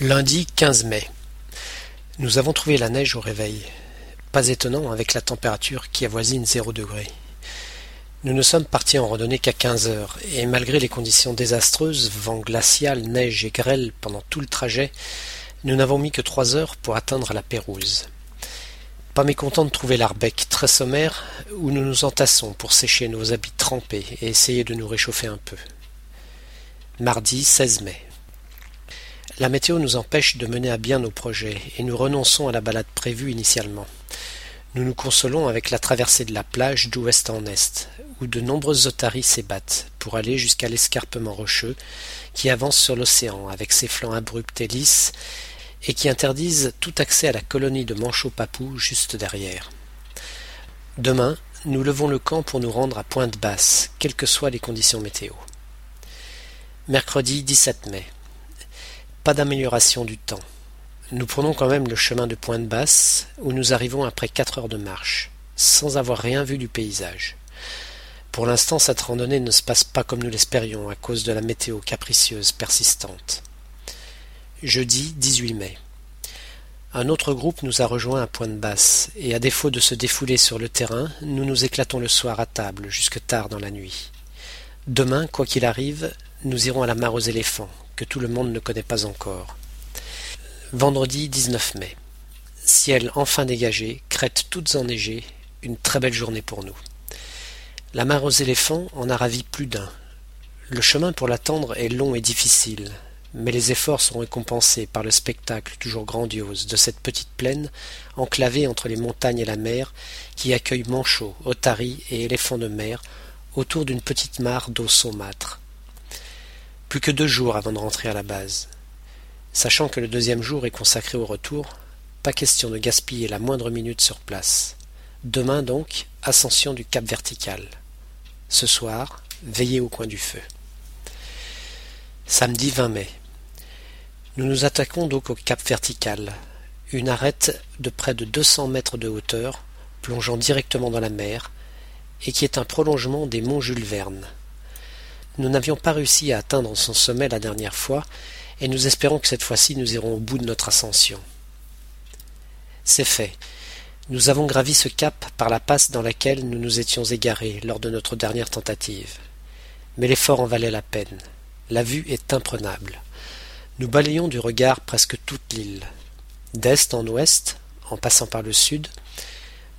Lundi 15 mai. Nous avons trouvé la neige au réveil. Pas étonnant avec la température qui avoisine zéro degré. Nous ne sommes partis en randonnée qu'à quinze heures, et malgré les conditions désastreuses, vent glacial, neige et grêle pendant tout le trajet, nous n'avons mis que trois heures pour atteindre la Pérouse. Pas mécontent de trouver l'Arbec très sommaire, où nous nous entassons pour sécher nos habits trempés et essayer de nous réchauffer un peu. Mardi 16 mai. La météo nous empêche de mener à bien nos projets et nous renonçons à la balade prévue initialement. Nous nous consolons avec la traversée de la plage d'ouest en est, où de nombreuses otaries s'ébattent pour aller jusqu'à l'escarpement rocheux qui avance sur l'océan avec ses flancs abrupts et lisses et qui interdisent tout accès à la colonie de manchots-papous juste derrière. Demain, nous levons le camp pour nous rendre à Pointe-Basse, quelles que soient les conditions météo. Mercredi 17 mai. Pas d'amélioration du temps. Nous prenons quand même le chemin de Pointe-Basse, où nous arrivons après quatre heures de marche, sans avoir rien vu du paysage. Pour l'instant, cette randonnée ne se passe pas comme nous l'espérions à cause de la météo capricieuse persistante. Jeudi 18 mai. Un autre groupe nous a rejoints à Pointe-Basse, et à défaut de se défouler sur le terrain, nous nous éclatons le soir à table jusque tard dans la nuit. Demain, quoi qu'il arrive, nous irons à la mare aux éléphants, que tout le monde ne connaît pas encore. Vendredi 19 mai. Ciel enfin dégagé, crêtes toutes enneigées, une très belle journée pour nous. La mare aux éléphants en a ravi plus d'un. Le chemin pour l'attendre est long et difficile, mais les efforts sont récompensés par le spectacle toujours grandiose de cette petite plaine enclavée entre les montagnes et la mer qui accueille manchots, otaries et éléphants de mer autour d'une petite mare d'eau saumâtre. Plus que deux jours avant de rentrer à la base. Sachant que le deuxième jour est consacré au retour, pas question de gaspiller la moindre minute sur place. Demain donc, ascension du cap vertical. Ce soir, veillez au coin du feu. Samedi 20 mai. Nous nous attaquons donc au cap vertical, une arête de près de 200 mètres de hauteur, plongeant directement dans la mer, et qui est un prolongement des monts Jules Verne. Nous n'avions pas réussi à atteindre son sommet la dernière fois, et nous espérons que cette fois-ci nous irons au bout de notre ascension. C'est fait. Nous avons gravi ce cap par la passe dans laquelle nous nous étions égarés lors de notre dernière tentative. Mais l'effort en valait la peine. La vue est imprenable. Nous balayons du regard presque toute l'île. D'est en ouest, en passant par le sud,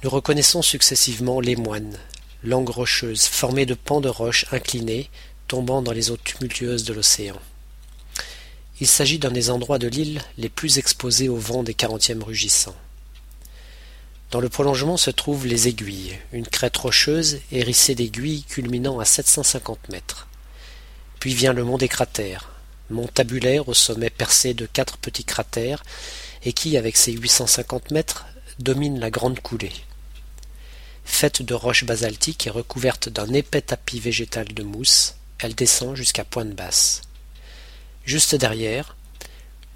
nous reconnaissons successivement les moines, langues rocheuses formées de pans de roches inclinés, dans les eaux tumultueuses de l'océan. Il s'agit d'un des endroits de l'île les plus exposés au vent des quarantièmes rugissants. Dans le prolongement se trouvent les aiguilles, une crête rocheuse hérissée d'aiguilles culminant à 750 mètres. Puis vient le mont des cratères, mont tabulaire au sommet percé de quatre petits cratères et qui, avec ses 850 mètres, domine la grande coulée. Faite de roches basaltiques et recouverte d'un épais tapis végétal de mousse, elle descend jusqu'à Pointe Basse. Juste derrière,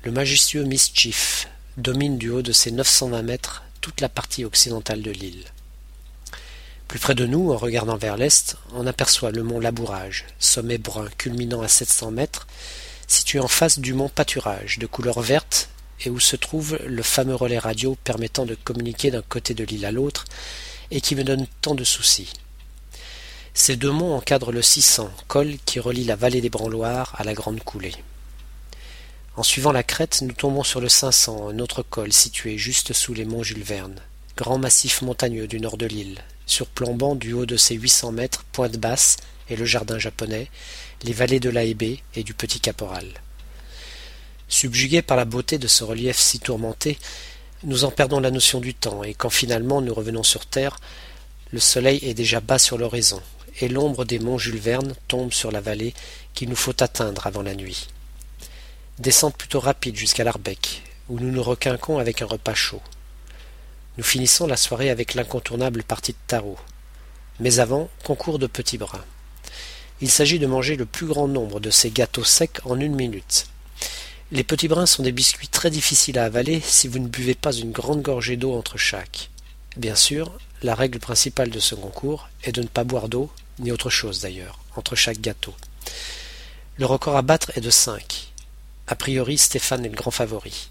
le majestueux Mischief domine du haut de ses 920 mètres toute la partie occidentale de l'île. Plus près de nous, en regardant vers l'est, on aperçoit le mont Labourage, sommet brun culminant à 700 mètres, situé en face du mont Pâturage, de couleur verte, et où se trouve le fameux relais radio permettant de communiquer d'un côté de l'île à l'autre, et qui me donne tant de soucis. Ces deux monts encadrent le 600, col qui relie la vallée des Branloirs à la Grande Coulée. En suivant la crête, nous tombons sur le 500, un autre col situé juste sous les monts Jules Verne, grand massif montagneux du nord de l'île, surplombant du haut de ses 800 mètres Pointe Basse et le jardin japonais, les vallées de l'Aébé et du Petit Caporal. Subjugués par la beauté de ce relief si tourmenté, nous en perdons la notion du temps, et quand finalement nous revenons sur terre, le soleil est déjà bas sur l'horizon, et l'ombre des monts Jules Verne tombe sur la vallée qu'il nous faut atteindre avant la nuit. Descente plutôt rapide jusqu'à l'Arbec, où nous nous requinquons avec un repas chaud. Nous finissons la soirée avec l'incontournable partie de tarot. Mais avant, concours de petits brins. Il s'agit de manger le plus grand nombre de ces gâteaux secs en une minute. Les petits brins sont des biscuits très difficiles à avaler si vous ne buvez pas une grande gorgée d'eau entre chaque. Bien sûr, la règle principale de ce concours est de ne pas boire d'eau ni autre chose d'ailleurs, entre chaque gâteau. Le record à battre est de cinq. A priori, Stéphane est le grand favori.